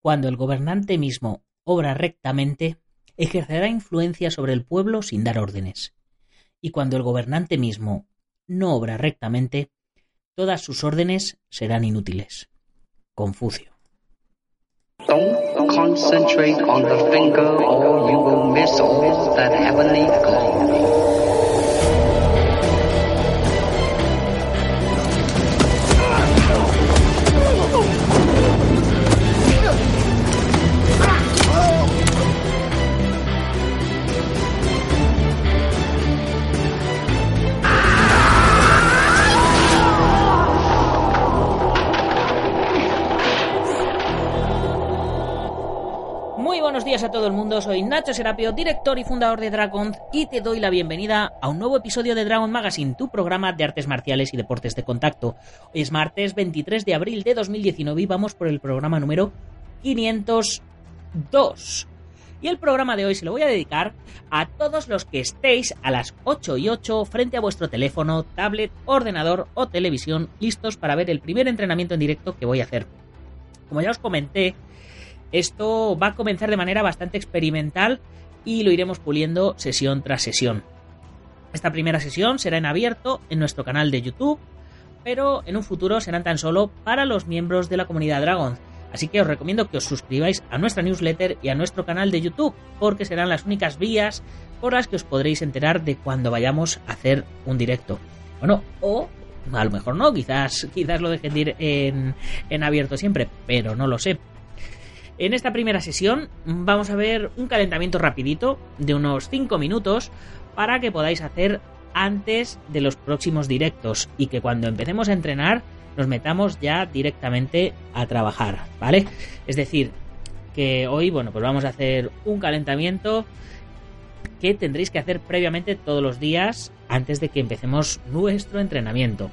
Cuando el gobernante mismo obra rectamente, ejercerá influencia sobre el pueblo sin dar órdenes. Y cuando el gobernante mismo no obra rectamente, todas sus órdenes serán inútiles. Confucio. Don't finger. Días a todo el mundo, soy Nacho Serapio, director y fundador de Dragon, y te doy la bienvenida a un nuevo episodio de Dragon Magazine, tu programa de artes marciales y deportes de contacto. Hoy es martes 23 de abril de 2019 y vamos por el programa número 502. Y el programa de hoy se lo voy a dedicar a todos los que estéis a las 8 y 8 frente a vuestro teléfono, tablet, ordenador o televisión listos para ver el primer entrenamiento en directo que voy a hacer. Como ya os comenté, esto va a comenzar de manera bastante experimental y lo iremos puliendo sesión tras sesión. Esta primera sesión será en abierto en nuestro canal de YouTube, pero en un futuro serán tan solo para los miembros de la comunidad Dragon. Así que os recomiendo que os suscribáis a nuestra newsletter y a nuestro canal de YouTube, porque serán las únicas vías por las que os podréis enterar de cuando vayamos a hacer un directo. Bueno, o a lo mejor no, quizás, quizás lo dejen en, en abierto siempre, pero no lo sé. En esta primera sesión vamos a ver un calentamiento rapidito de unos 5 minutos para que podáis hacer antes de los próximos directos y que cuando empecemos a entrenar nos metamos ya directamente a trabajar, ¿vale? Es decir, que hoy, bueno, pues vamos a hacer un calentamiento que tendréis que hacer previamente todos los días antes de que empecemos nuestro entrenamiento.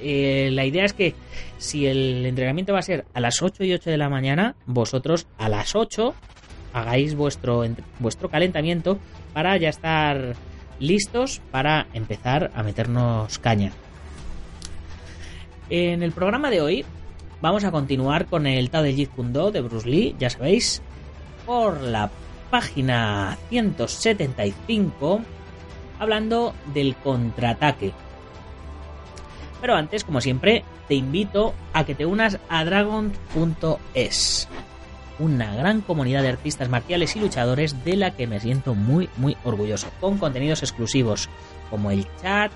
Eh, la idea es que si el entrenamiento va a ser a las 8 y 8 de la mañana, vosotros a las 8 hagáis vuestro, vuestro calentamiento para ya estar listos para empezar a meternos caña. En el programa de hoy vamos a continuar con el Tao de Jeet Kune Do de Bruce Lee, ya sabéis, por la página 175, hablando del contraataque. Pero antes, como siempre, te invito a que te unas a dragon.es, una gran comunidad de artistas marciales y luchadores de la que me siento muy, muy orgulloso, con contenidos exclusivos como el chat,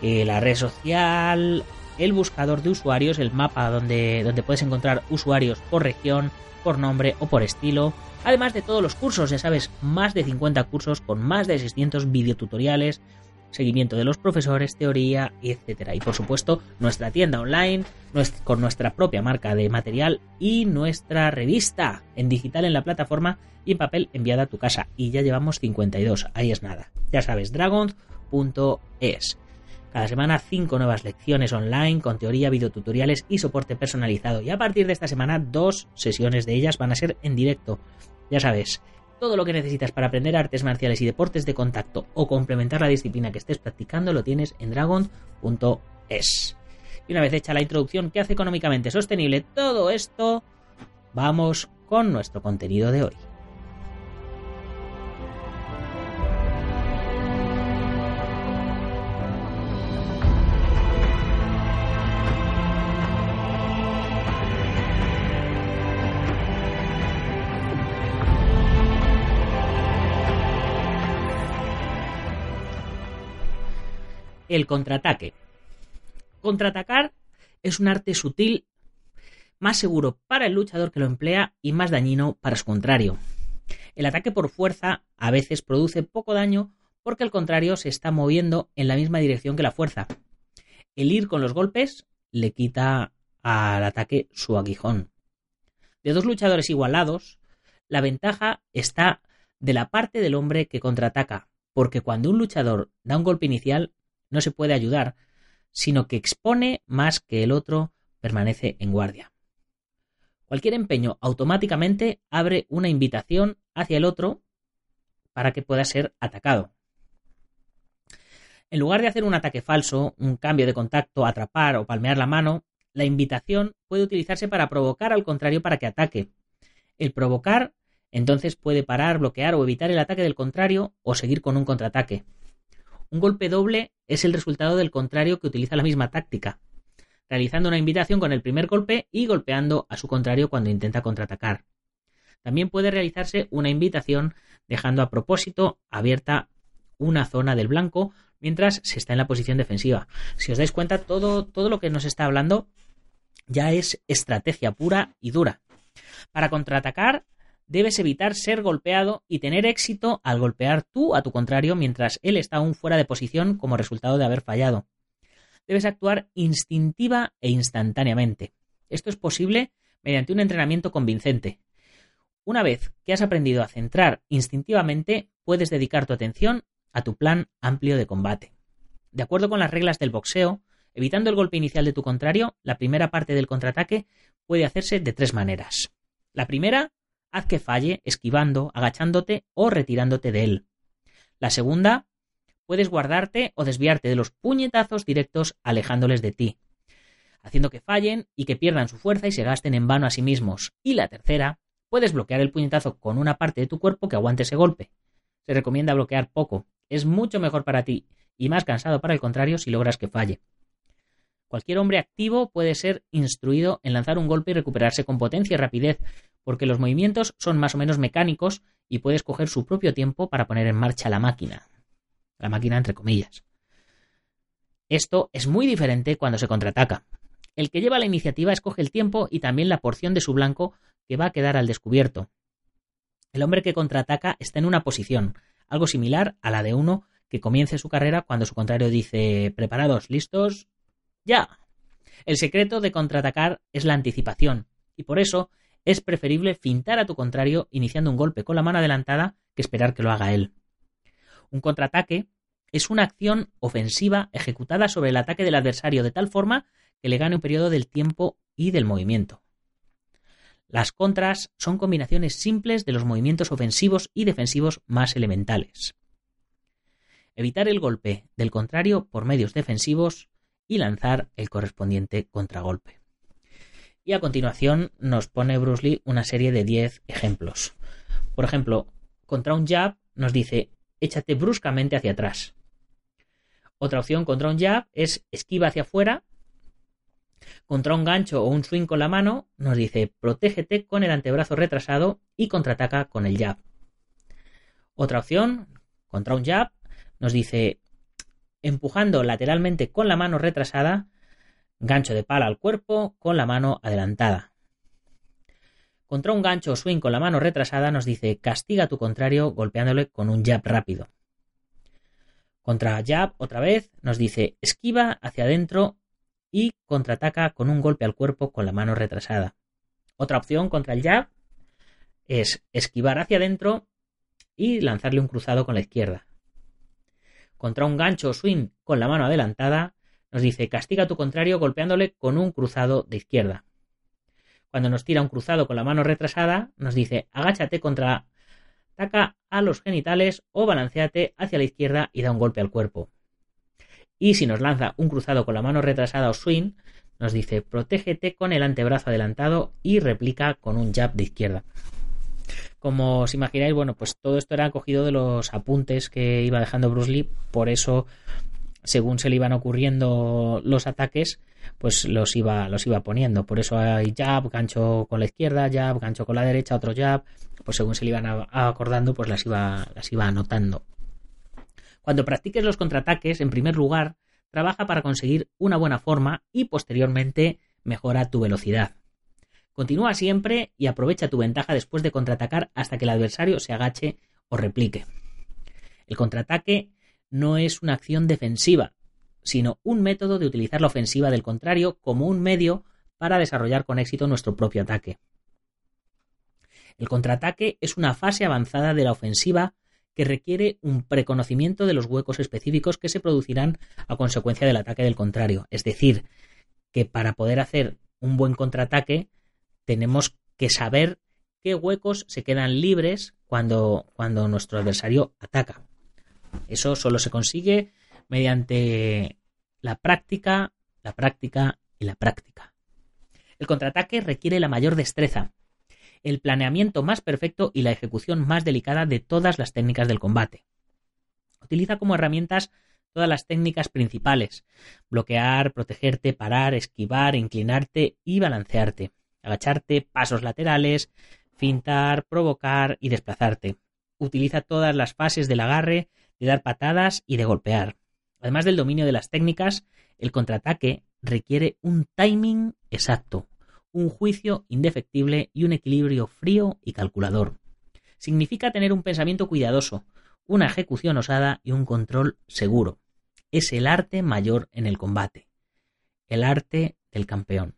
eh, la red social, el buscador de usuarios, el mapa donde, donde puedes encontrar usuarios por región, por nombre o por estilo, además de todos los cursos, ya sabes, más de 50 cursos con más de 600 videotutoriales, seguimiento de los profesores, teoría, etcétera. Y por supuesto, nuestra tienda online con nuestra propia marca de material y nuestra revista en digital en la plataforma y en papel enviada a tu casa. Y ya llevamos 52, ahí es nada. Ya sabes, dragons.es. Cada semana 5 nuevas lecciones online con teoría, videotutoriales y soporte personalizado. Y a partir de esta semana, dos sesiones de ellas van a ser en directo. Ya sabes, todo lo que necesitas para aprender artes marciales y deportes de contacto o complementar la disciplina que estés practicando lo tienes en dragon.es. Y una vez hecha la introducción que hace económicamente sostenible todo esto, vamos con nuestro contenido de hoy. El contraataque. Contraatacar es un arte sutil, más seguro para el luchador que lo emplea y más dañino para su contrario. El ataque por fuerza a veces produce poco daño porque el contrario se está moviendo en la misma dirección que la fuerza. El ir con los golpes le quita al ataque su aguijón. De dos luchadores igualados, la ventaja está de la parte del hombre que contraataca, porque cuando un luchador da un golpe inicial, no se puede ayudar, sino que expone más que el otro permanece en guardia. Cualquier empeño automáticamente abre una invitación hacia el otro para que pueda ser atacado. En lugar de hacer un ataque falso, un cambio de contacto, atrapar o palmear la mano, la invitación puede utilizarse para provocar al contrario para que ataque. El provocar entonces puede parar, bloquear o evitar el ataque del contrario o seguir con un contraataque. Un golpe doble es el resultado del contrario que utiliza la misma táctica, realizando una invitación con el primer golpe y golpeando a su contrario cuando intenta contraatacar. También puede realizarse una invitación dejando a propósito abierta una zona del blanco mientras se está en la posición defensiva. Si os dais cuenta, todo, todo lo que nos está hablando ya es estrategia pura y dura. Para contraatacar, debes evitar ser golpeado y tener éxito al golpear tú a tu contrario mientras él está aún fuera de posición como resultado de haber fallado. Debes actuar instintiva e instantáneamente. Esto es posible mediante un entrenamiento convincente. Una vez que has aprendido a centrar instintivamente, puedes dedicar tu atención a tu plan amplio de combate. De acuerdo con las reglas del boxeo, evitando el golpe inicial de tu contrario, la primera parte del contraataque puede hacerse de tres maneras. La primera, haz que falle esquivando, agachándote o retirándote de él. La segunda, puedes guardarte o desviarte de los puñetazos directos alejándoles de ti, haciendo que fallen y que pierdan su fuerza y se gasten en vano a sí mismos. Y la tercera, puedes bloquear el puñetazo con una parte de tu cuerpo que aguante ese golpe. Se recomienda bloquear poco, es mucho mejor para ti y más cansado para el contrario si logras que falle. Cualquier hombre activo puede ser instruido en lanzar un golpe y recuperarse con potencia y rapidez, porque los movimientos son más o menos mecánicos y puede escoger su propio tiempo para poner en marcha la máquina. La máquina entre comillas. Esto es muy diferente cuando se contraataca. El que lleva la iniciativa escoge el tiempo y también la porción de su blanco que va a quedar al descubierto. El hombre que contraataca está en una posición, algo similar a la de uno que comience su carrera cuando su contrario dice preparados, listos, ya. El secreto de contraatacar es la anticipación, y por eso es preferible fintar a tu contrario iniciando un golpe con la mano adelantada que esperar que lo haga él. Un contraataque es una acción ofensiva ejecutada sobre el ataque del adversario de tal forma que le gane un periodo del tiempo y del movimiento. Las contras son combinaciones simples de los movimientos ofensivos y defensivos más elementales. Evitar el golpe del contrario por medios defensivos y lanzar el correspondiente contragolpe. Y a continuación nos pone Bruce Lee una serie de 10 ejemplos. Por ejemplo, contra un jab nos dice échate bruscamente hacia atrás. Otra opción contra un jab es esquiva hacia afuera. Contra un gancho o un swing con la mano nos dice protégete con el antebrazo retrasado y contraataca con el jab. Otra opción, contra un jab, nos dice empujando lateralmente con la mano retrasada, gancho de pala al cuerpo con la mano adelantada. Contra un gancho o swing con la mano retrasada nos dice castiga a tu contrario golpeándole con un jab rápido. Contra jab otra vez nos dice esquiva hacia adentro y contraataca con un golpe al cuerpo con la mano retrasada. Otra opción contra el jab es esquivar hacia adentro y lanzarle un cruzado con la izquierda contra un gancho o swing con la mano adelantada, nos dice castiga a tu contrario golpeándole con un cruzado de izquierda. Cuando nos tira un cruzado con la mano retrasada, nos dice agáchate contra taca a los genitales o balanceate hacia la izquierda y da un golpe al cuerpo. Y si nos lanza un cruzado con la mano retrasada o swing, nos dice protégete con el antebrazo adelantado y replica con un jab de izquierda. Como os imagináis, bueno, pues todo esto era cogido de los apuntes que iba dejando Bruce Lee, por eso, según se le iban ocurriendo los ataques, pues los iba, los iba poniendo. Por eso hay jab, gancho con la izquierda, jab, gancho con la derecha, otro jab, pues según se le iban acordando, pues las iba, las iba anotando. Cuando practiques los contraataques, en primer lugar, trabaja para conseguir una buena forma y posteriormente mejora tu velocidad. Continúa siempre y aprovecha tu ventaja después de contraatacar hasta que el adversario se agache o replique. El contraataque no es una acción defensiva, sino un método de utilizar la ofensiva del contrario como un medio para desarrollar con éxito nuestro propio ataque. El contraataque es una fase avanzada de la ofensiva que requiere un preconocimiento de los huecos específicos que se producirán a consecuencia del ataque del contrario. Es decir, que para poder hacer un buen contraataque tenemos que saber qué huecos se quedan libres cuando, cuando nuestro adversario ataca. Eso solo se consigue mediante la práctica, la práctica y la práctica. El contraataque requiere la mayor destreza el planeamiento más perfecto y la ejecución más delicada de todas las técnicas del combate. Utiliza como herramientas todas las técnicas principales, bloquear, protegerte, parar, esquivar, inclinarte y balancearte, agacharte, pasos laterales, fintar, provocar y desplazarte. Utiliza todas las fases del agarre, de dar patadas y de golpear. Además del dominio de las técnicas, el contraataque requiere un timing exacto, un juicio indefectible y un equilibrio frío y calculador. Significa tener un pensamiento cuidadoso, una ejecución osada y un control seguro. Es el arte mayor en el combate, el arte del campeón.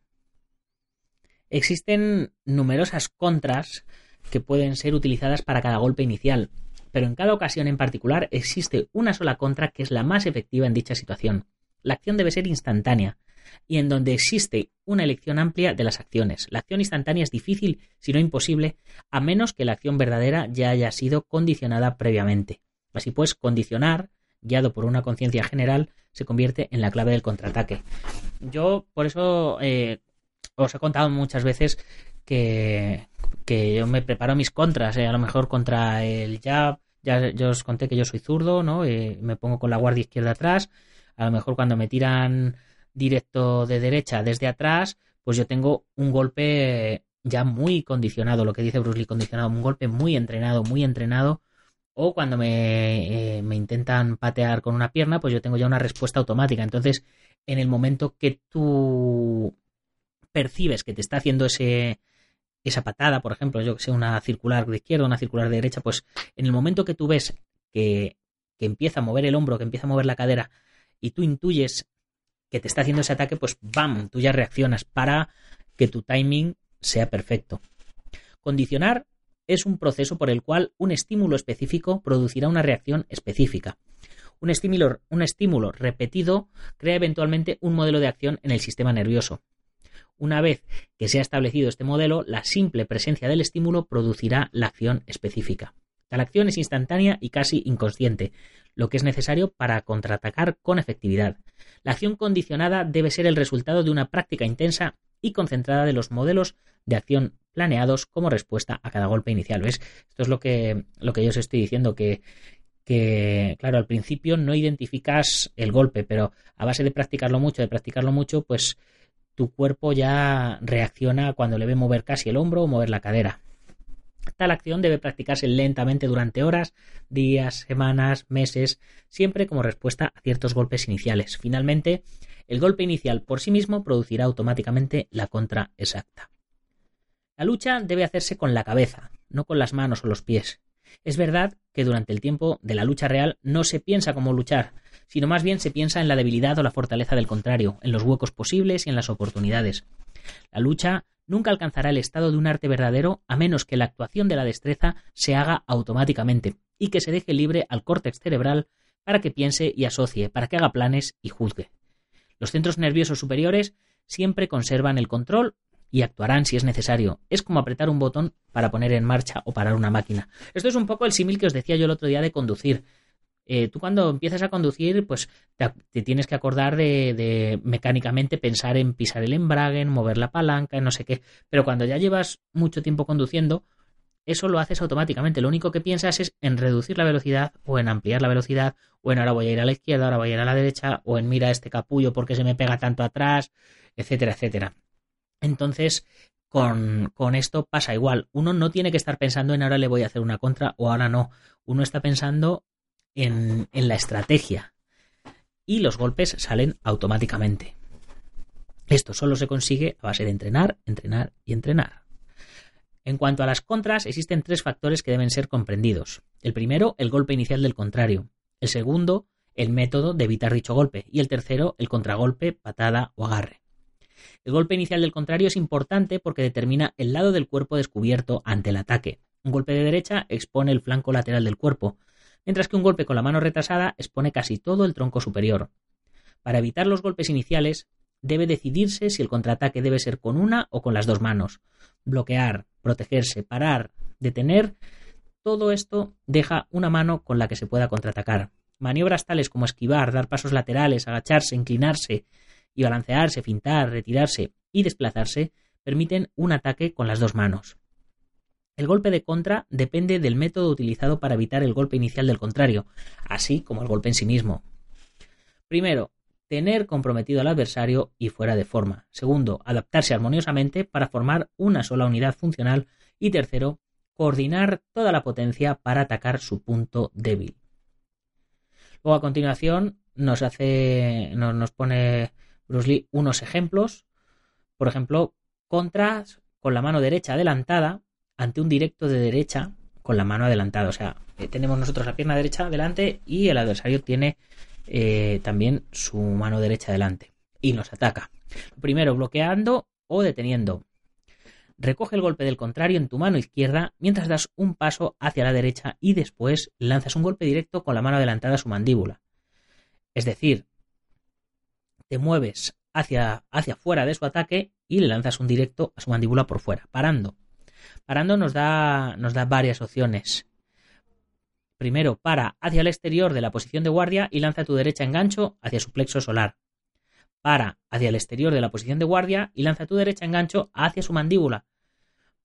Existen numerosas contras que pueden ser utilizadas para cada golpe inicial, pero en cada ocasión en particular existe una sola contra que es la más efectiva en dicha situación. La acción debe ser instantánea, y en donde existe una elección amplia de las acciones. La acción instantánea es difícil, si no imposible, a menos que la acción verdadera ya haya sido condicionada previamente. Así pues, condicionar, guiado por una conciencia general, se convierte en la clave del contraataque. Yo, por eso, eh, os he contado muchas veces que, yo me preparo mis contras, eh, a lo mejor contra el jab, ya yo os conté que yo soy zurdo, ¿no? Eh, me pongo con la guardia izquierda atrás, a lo mejor cuando me tiran directo de derecha desde atrás, pues yo tengo un golpe ya muy condicionado, lo que dice Bruce Lee, condicionado, un golpe muy entrenado, muy entrenado. O cuando me, eh, me intentan patear con una pierna, pues yo tengo ya una respuesta automática. Entonces, en el momento que tú percibes que te está haciendo ese, esa patada, por ejemplo, yo que sé, una circular de izquierda, una circular de derecha, pues en el momento que tú ves que, empieza a mover el hombro, que empieza a mover la cadera, y tú intuyes que te está haciendo ese ataque, pues ¡bam! Tú ya reaccionas para que tu timing sea perfecto. Condicionar es un proceso por el cual un estímulo específico producirá una reacción específica. Un estímulo, un estímulo repetido crea eventualmente un modelo de acción en el sistema nervioso. Una vez que se ha establecido este modelo, la simple presencia del estímulo producirá la acción específica. Tal acción es instantánea y casi inconsciente, lo que es necesario para contraatacar con efectividad. La acción condicionada debe ser el resultado de una práctica intensa y concentrada de los modelos de acción planeados como respuesta a cada golpe inicial. ¿Ves? Esto es lo que, lo que yo os estoy diciendo, que, que, claro, al principio no identificas el golpe, pero a base de practicarlo mucho, de practicarlo mucho, pues tu cuerpo ya reacciona cuando le ve mover casi el hombro o mover la cadera. Tal acción debe practicarse lentamente durante horas, días, semanas, meses, siempre como respuesta a ciertos golpes iniciales. Finalmente, el golpe inicial por sí mismo producirá automáticamente la contra exacta. La lucha debe hacerse con la cabeza, no con las manos o los pies. Es verdad que durante el tiempo de la lucha real no se piensa cómo luchar, sino más bien se piensa en la debilidad o la fortaleza del contrario, en los huecos posibles y en las oportunidades. La lucha nunca alcanzará el estado de un arte verdadero a menos que la actuación de la destreza se haga automáticamente y que se deje libre al córtex cerebral para que piense y asocie, para que haga planes y juzgue. Los centros nerviosos superiores siempre conservan el control y actuarán si es necesario. Es como apretar un botón para poner en marcha o parar una máquina. Esto es un poco el símil que os decía yo el otro día de conducir. Eh, tú cuando empiezas a conducir, pues te, tienes que acordar de, mecánicamente pensar en pisar el embrague, en mover la palanca, en no sé qué. Pero cuando ya llevas mucho tiempo conduciendo, eso lo haces automáticamente. Lo único que piensas es en reducir la velocidad o en ampliar la velocidad o en ahora voy a ir a la izquierda, ahora voy a ir a la derecha o en mira este capullo porque se me pega tanto atrás, etcétera, etcétera. Entonces, con, con, esto pasa igual. Uno no tiene que estar pensando en ahora le voy a hacer una contra o ahora no. Uno está pensando en, la estrategia y los golpes salen automáticamente. Esto solo se consigue a base de entrenar, entrenar y entrenar. En cuanto a las contras, existen tres factores que deben ser comprendidos. El primero, el golpe inicial del contrario. El segundo, el método de evitar dicho golpe. Y el tercero, el contragolpe, patada o agarre. El golpe inicial del contrario es importante porque determina el lado del cuerpo descubierto ante el ataque. Un golpe de derecha expone el flanco lateral del cuerpo, mientras que un golpe con la mano retrasada expone casi todo el tronco superior. Para evitar los golpes iniciales, debe decidirse si el contraataque debe ser con una o con las dos manos. Bloquear, protegerse, parar, detener, todo esto deja una mano con la que se pueda contraatacar. Maniobras tales como esquivar, dar pasos laterales, agacharse, inclinarse y balancearse, fintar, retirarse y desplazarse permiten un ataque con las dos manos. El golpe de contra depende del método utilizado para evitar el golpe inicial del contrario, así como el golpe en sí mismo. Primero, tener comprometido al adversario y fuera de forma. Segundo, adaptarse armoniosamente para formar una sola unidad funcional. Y tercero, coordinar toda la potencia para atacar su punto débil. Luego a continuación nos hace, nos, pone Bruce Lee unos ejemplos. Por ejemplo, contras con la mano derecha adelantada ante un directo de derecha con la mano adelantada. O sea, eh, tenemos nosotros la pierna derecha delante y el adversario tiene eh, también su mano derecha delante y nos ataca. Primero bloqueando o deteniendo. Recoge el golpe del contrario en tu mano izquierda mientras das un paso hacia la derecha y después lanzas un golpe directo con la mano adelantada a su mandíbula. Es decir, te mueves hacia, hacia fuera de su ataque y le lanzas un directo a su mandíbula por fuera, parando. Parando nos da, nos da varias opciones. Primero, para hacia el exterior de la posición de guardia y lanza tu derecha en gancho hacia su plexo solar. Para hacia el exterior de la posición de guardia y lanza tu derecha en gancho hacia su mandíbula.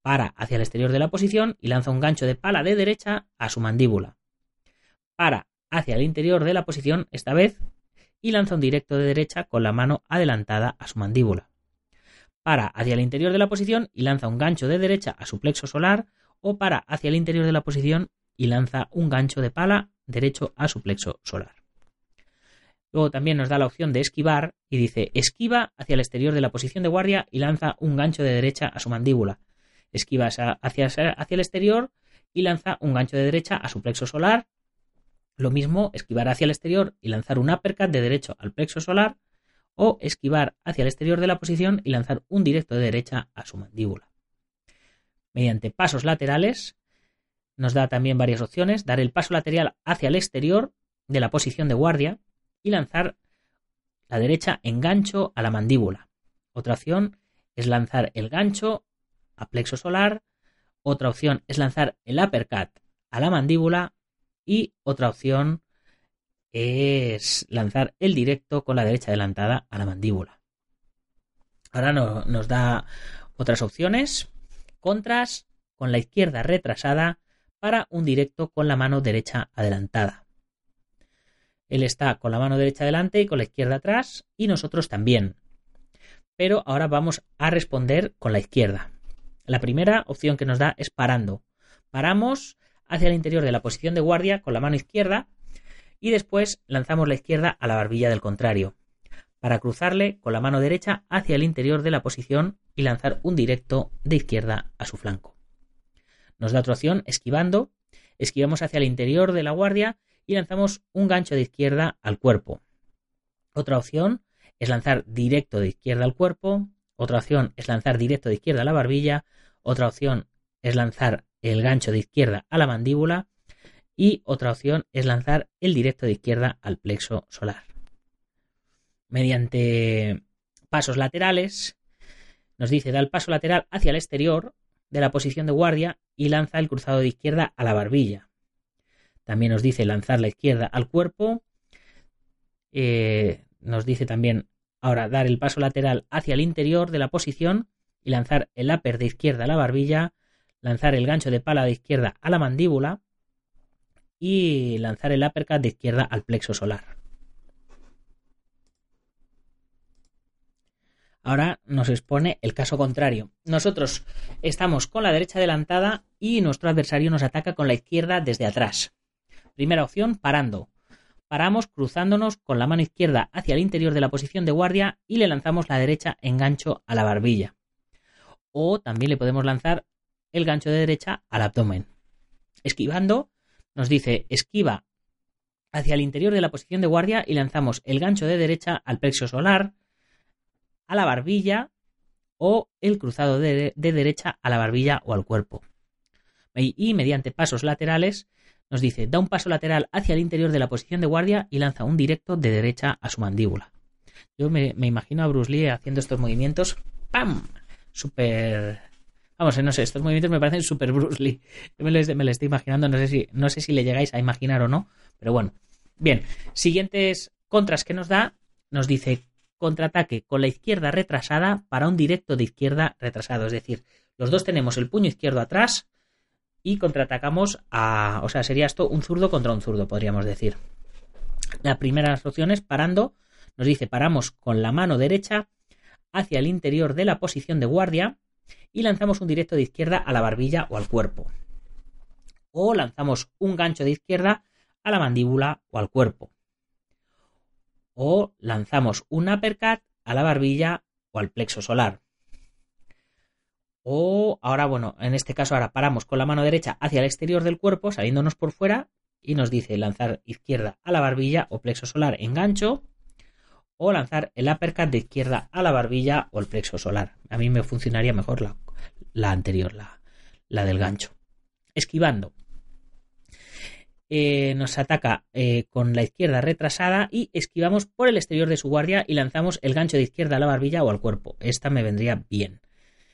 Para hacia el exterior de la posición y lanza un gancho de pala de derecha a su mandíbula. Para hacia el interior de la posición, esta vez, y lanza un directo de derecha con la mano adelantada a su mandíbula. Para hacia el interior de la posición y lanza un gancho de derecha a su plexo solar o para hacia el interior de la posición y lanza un gancho de pala derecho a su plexo solar. Luego también nos da la opción de esquivar y dice esquiva hacia el exterior de la posición de guardia y lanza un gancho de derecha a su mandíbula. Esquiva hacia, hacia el exterior y lanza un gancho de derecha a su plexo solar. Lo mismo, esquivar hacia el exterior y lanzar un uppercut de derecho al plexo solar. O esquivar hacia el exterior de la posición y lanzar un directo de derecha a su mandíbula. Mediante pasos laterales, nos da también varias opciones, dar el paso lateral hacia el exterior de la posición de guardia y lanzar la derecha en gancho a la mandíbula. Otra opción es lanzar el gancho a plexo solar. Otra opción es lanzar el uppercut a la mandíbula. Y otra opción es lanzar el directo con la derecha adelantada a la mandíbula. Ahora nos da otras opciones. Contras con la izquierda retrasada para un directo con la mano derecha adelantada. Él está con la mano derecha adelante y con la izquierda atrás y nosotros también. Pero ahora vamos a responder con la izquierda. La primera opción que nos da es parando. Paramos hacia el interior de la posición de guardia con la mano izquierda y después lanzamos la izquierda a la barbilla del contrario para cruzarle con la mano derecha hacia el interior de la posición y lanzar un directo de izquierda a su flanco. Nos da otra opción esquivando. Esquivamos hacia el interior de la guardia y lanzamos un gancho de izquierda al cuerpo. Otra opción es lanzar directo de izquierda al cuerpo. Otra opción es lanzar directo de izquierda a la barbilla. Otra opción es lanzar el gancho de izquierda a la mandíbula. Y otra opción es lanzar el directo de izquierda al plexo solar. Mediante pasos laterales, nos dice da el paso lateral hacia el exterior de la posición de guardia y lanza el cruzado de izquierda a la barbilla. También nos dice lanzar la izquierda al cuerpo. Eh, nos dice también ahora dar el paso lateral hacia el interior de la posición y lanzar el upper de izquierda a la barbilla, lanzar el gancho de pala de izquierda a la mandíbula y lanzar el uppercut de izquierda al plexo solar. Ahora nos expone el caso contrario. Nosotros estamos con la derecha adelantada y nuestro adversario nos ataca con la izquierda desde atrás. Primera opción, parando. Paramos cruzándonos con la mano izquierda hacia el interior de la posición de guardia y le lanzamos la derecha en gancho a la barbilla. O también le podemos lanzar el gancho de derecha al abdomen. Esquivando, nos dice esquiva hacia el interior de la posición de guardia y lanzamos el gancho de derecha al plexo solar, a la barbilla o el cruzado de, derecha a la barbilla o al cuerpo. Y, mediante pasos laterales nos dice, da un paso lateral hacia el interior de la posición de guardia y lanza un directo de derecha a su mandíbula. Yo me, imagino a Bruce Lee haciendo estos movimientos, ¡pam! Súper... Vamos, no sé, estos movimientos me parecen súper Bruce Lee. Me lo, estoy imaginando, no sé, si, no sé si le llegáis a imaginar o no, pero bueno. Bien, siguientes contras que nos da, nos dice contraataque con la izquierda retrasada para un directo de izquierda retrasado. Es decir, los dos tenemos el puño izquierdo atrás, y contraatacamos a. O sea, sería esto un zurdo contra un zurdo, podríamos decir. La primera de opciones, parando, nos dice paramos con la mano derecha hacia el interior de la posición de guardia y lanzamos un directo de izquierda a la barbilla o al cuerpo. O lanzamos un gancho de izquierda a la mandíbula o al cuerpo. O lanzamos un uppercut a la barbilla o al plexo solar. O ahora, bueno, en este caso ahora paramos con la mano derecha hacia el exterior del cuerpo, saliéndonos por fuera, y nos dice lanzar izquierda a la barbilla o plexo solar en gancho, o lanzar el uppercut de izquierda a la barbilla o el plexo solar. A mí me funcionaría mejor la, anterior, la, la, del gancho. Esquivando. Eh, nos ataca eh, con la izquierda retrasada y esquivamos por el exterior de su guardia y lanzamos el gancho de izquierda a la barbilla o al cuerpo. Esta me vendría bien.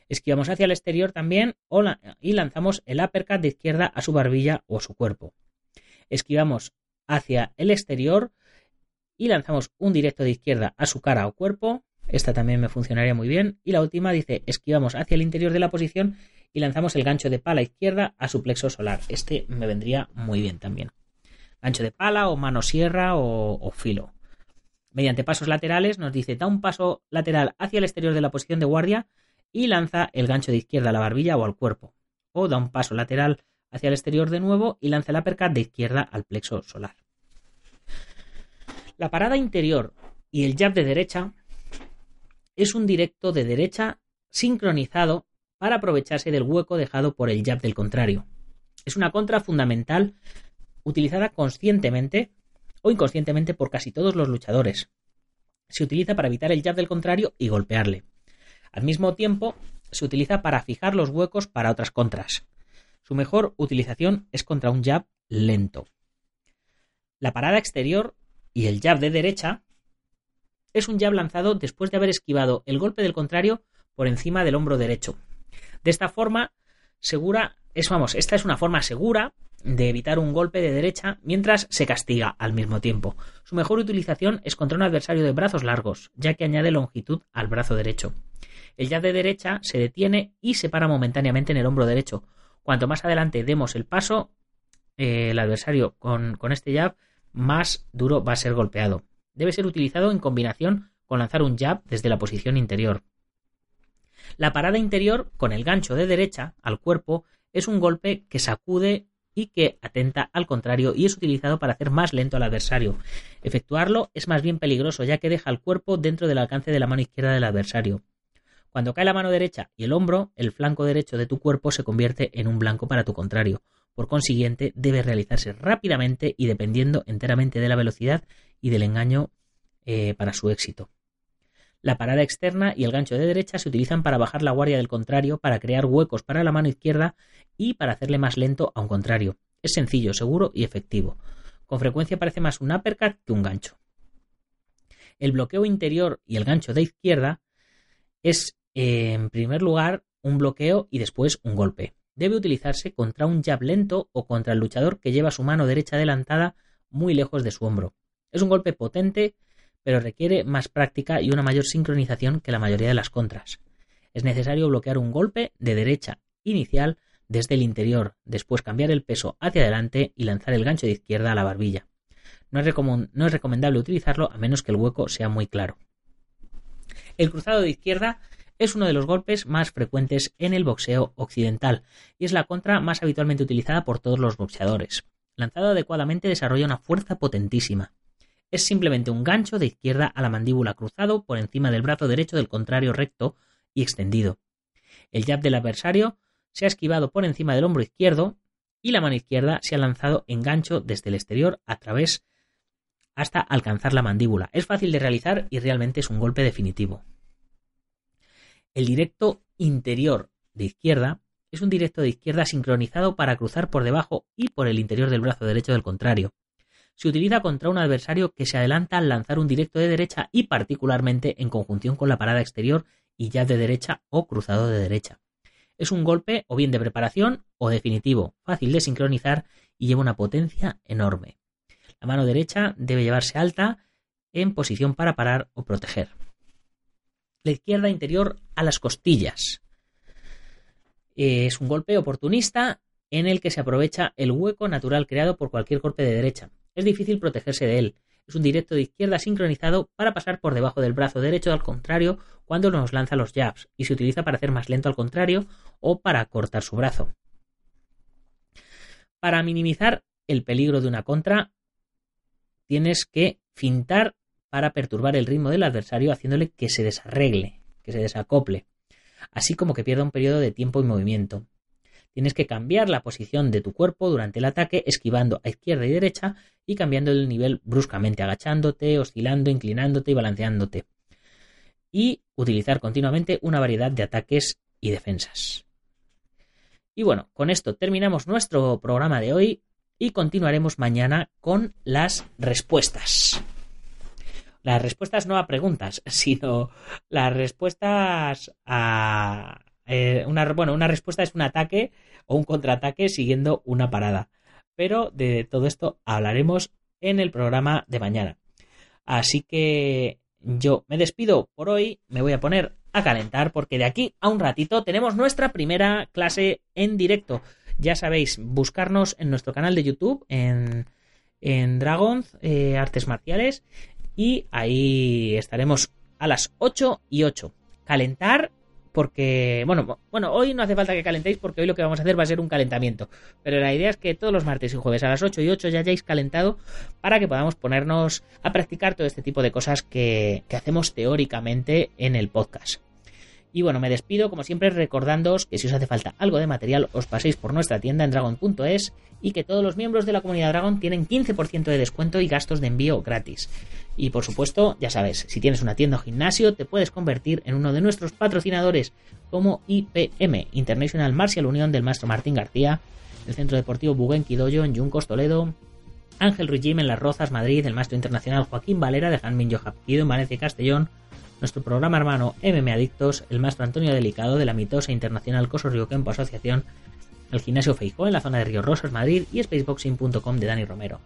Esquivamos hacia el exterior también y lanzamos el uppercut de izquierda a su barbilla o a su cuerpo. Esquivamos hacia el exterior y lanzamos un directo de izquierda a su cara o cuerpo. Esta también me funcionaría muy bien. Y la última dice esquivamos hacia el interior de la posición y lanzamos el gancho de pala izquierda a su plexo solar. Este me vendría muy bien también. Gancho de pala o mano sierra o, filo. Mediante pasos laterales nos dice da un paso lateral hacia el exterior de la posición de guardia y lanza el gancho de izquierda a la barbilla o al cuerpo. O da un paso lateral hacia el exterior de nuevo y lanza el uppercut de izquierda al plexo solar. La parada interior y el jab de derecha es un directo de derecha sincronizado para aprovecharse del hueco dejado por el jab del contrario. Es una contra fundamental utilizada conscientemente o inconscientemente por casi todos los luchadores. Se utiliza para evitar el jab del contrario y golpearle. Al mismo tiempo, se utiliza para fijar los huecos para otras contras. Su mejor utilización es contra un jab lento. La parada exterior y el jab de derecha es un jab lanzado después de haber esquivado el golpe del contrario por encima del hombro derecho. De esta forma, segura, es, vamos, esta es una forma segura de evitar un golpe de derecha mientras se castiga al mismo tiempo. Su mejor utilización es contra un adversario de brazos largos, ya que añade longitud al brazo derecho. El jab de derecha se detiene y se para momentáneamente en el hombro derecho. Cuanto más adelante demos el paso, eh, el adversario con, con este jab, más duro va a ser golpeado. Debe ser utilizado en combinación con lanzar un jab desde la posición interior. La parada interior con el gancho de derecha al cuerpo es un golpe que sacude y que atenta al contrario y es utilizado para hacer más lento al adversario. Efectuarlo es más bien peligroso ya que deja el cuerpo dentro del alcance de la mano izquierda del adversario. Cuando cae la mano derecha y el hombro, el flanco derecho de tu cuerpo se convierte en un blanco para tu contrario. Por consiguiente, debe realizarse rápidamente y dependiendo enteramente de la velocidad y del engaño eh, para su éxito. La parada externa y el gancho de derecha se utilizan para bajar la guardia del contrario, para crear huecos para la mano izquierda y para hacerle más lento a un contrario. Es sencillo, seguro y efectivo. Con frecuencia parece más un uppercut que un gancho. El bloqueo interior y el gancho de izquierda es en primer lugar, un bloqueo y después un golpe. Debe utilizarse contra un jab lento o contra el luchador que lleva su mano derecha adelantada muy lejos de su hombro. Es un golpe potente, pero requiere más práctica y una mayor sincronización que la mayoría de las contras. Es necesario bloquear un golpe de derecha inicial desde el interior, después cambiar el peso hacia adelante y lanzar el gancho de izquierda a la barbilla. No es, no es recomendable utilizarlo a menos que el hueco sea muy claro. El cruzado de izquierda es uno de los golpes más frecuentes en el boxeo occidental y es la contra más habitualmente utilizada por todos los boxeadores. Lanzado adecuadamente desarrolla una fuerza potentísima. Es simplemente un gancho de izquierda a la mandíbula cruzado por encima del brazo derecho del contrario recto y extendido. El jab del adversario se ha esquivado por encima del hombro izquierdo y la mano izquierda se ha lanzado en gancho desde el exterior a través hasta alcanzar la mandíbula. Es fácil de realizar y realmente es un golpe definitivo. El directo interior de izquierda es un directo de izquierda sincronizado para cruzar por debajo y por el interior del brazo derecho del contrario. Se utiliza contra un adversario que se adelanta al lanzar un directo de derecha y particularmente en conjunción con la parada exterior y ya de derecha o cruzado de derecha. Es un golpe o bien de preparación o definitivo, fácil de sincronizar y lleva una potencia enorme. La mano derecha debe llevarse alta en posición para parar o proteger la izquierda interior a las costillas. Es un golpe oportunista en el que se aprovecha el hueco natural creado por cualquier golpe de derecha. Es difícil protegerse de él. Es un directo de izquierda sincronizado para pasar por debajo del brazo derecho al contrario cuando nos lanza los jabs y se utiliza para hacer más lento al contrario o para cortar su brazo. Para minimizar el peligro de una contra, tienes que fintar para perturbar el ritmo del adversario haciéndole que se desarregle, que se desacople, así como que pierda un periodo de tiempo y movimiento. Tienes que cambiar la posición de tu cuerpo durante el ataque, esquivando a izquierda y derecha y cambiando el nivel bruscamente, agachándote, oscilando, inclinándote y balanceándote. Y utilizar continuamente una variedad de ataques y defensas. Y bueno, con esto terminamos nuestro programa de hoy y continuaremos mañana con las respuestas. Las respuestas no a preguntas, sino las respuestas a... Eh, una, bueno, una respuesta es un ataque o un contraataque siguiendo una parada. Pero de todo esto hablaremos en el programa de mañana. Así que yo me despido por hoy, me voy a poner a calentar porque de aquí a un ratito tenemos nuestra primera clase en directo. Ya sabéis, buscarnos en nuestro canal de YouTube, en, en Dragons eh, Artes Marciales, y ahí estaremos a las 8 y 8. Calentar porque, bueno, bueno, hoy no hace falta que calentéis porque hoy lo que vamos a hacer va a ser un calentamiento. Pero la idea es que todos los martes y jueves a las 8 y 8 ya hayáis calentado para que podamos ponernos a practicar todo este tipo de cosas que, que hacemos teóricamente en el podcast. Y bueno, me despido como siempre recordándoos que si os hace falta algo de material os paséis por nuestra tienda en dragon.es y que todos los miembros de la comunidad Dragon tienen 15% de descuento y gastos de envío gratis. Y por supuesto, ya sabes, si tienes una tienda o gimnasio te puedes convertir en uno de nuestros patrocinadores como IPM, International Martial Union del maestro Martín García, el Centro Deportivo Buguen Dojo en Yuncos, Toledo, Ángel Ruijim en Las Rozas, Madrid, el maestro internacional Joaquín Valera de Janmin Johapquido en Valencia y Castellón, nuestro programa hermano MM Adictos, el maestro Antonio Delicado de la mitosa internacional Coso Río Campo Asociación, el gimnasio Feijó en la zona de Río Rosas, Madrid y spaceboxing.com de Dani Romero.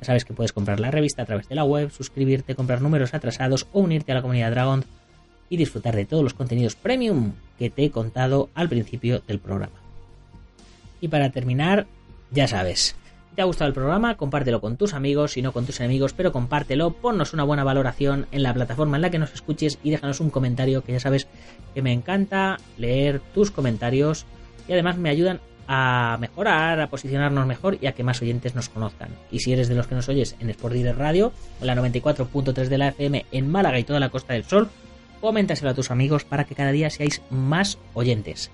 Ya sabes que puedes comprar la revista a través de la web, suscribirte, comprar números atrasados o unirte a la comunidad Dragon y disfrutar de todos los contenidos premium que te he contado al principio del programa. Y para terminar, ya sabes, te ha gustado el programa, compártelo con tus amigos, si no con tus enemigos, pero compártelo, ponnos una buena valoración en la plataforma en la que nos escuches y déjanos un comentario, que ya sabes que me encanta leer tus comentarios y además me ayudan a mejorar, a posicionarnos mejor y a que más oyentes nos conozcan. Y si eres de los que nos oyes en Sport Direct Radio, en la 94.3 de la FM en Málaga y toda la Costa del Sol, coméntaselo a tus amigos para que cada día seáis más oyentes.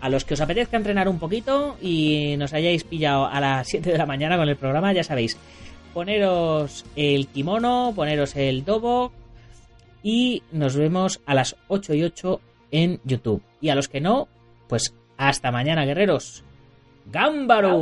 A los que os apetezca entrenar un poquito y nos hayáis pillado a las 7 de la mañana con el programa, ya sabéis, poneros el kimono, poneros el dobo y nos vemos a las 8 y 8 en YouTube. Y a los que no, pues hasta mañana, guerreros. ¡Gámbaro! Ya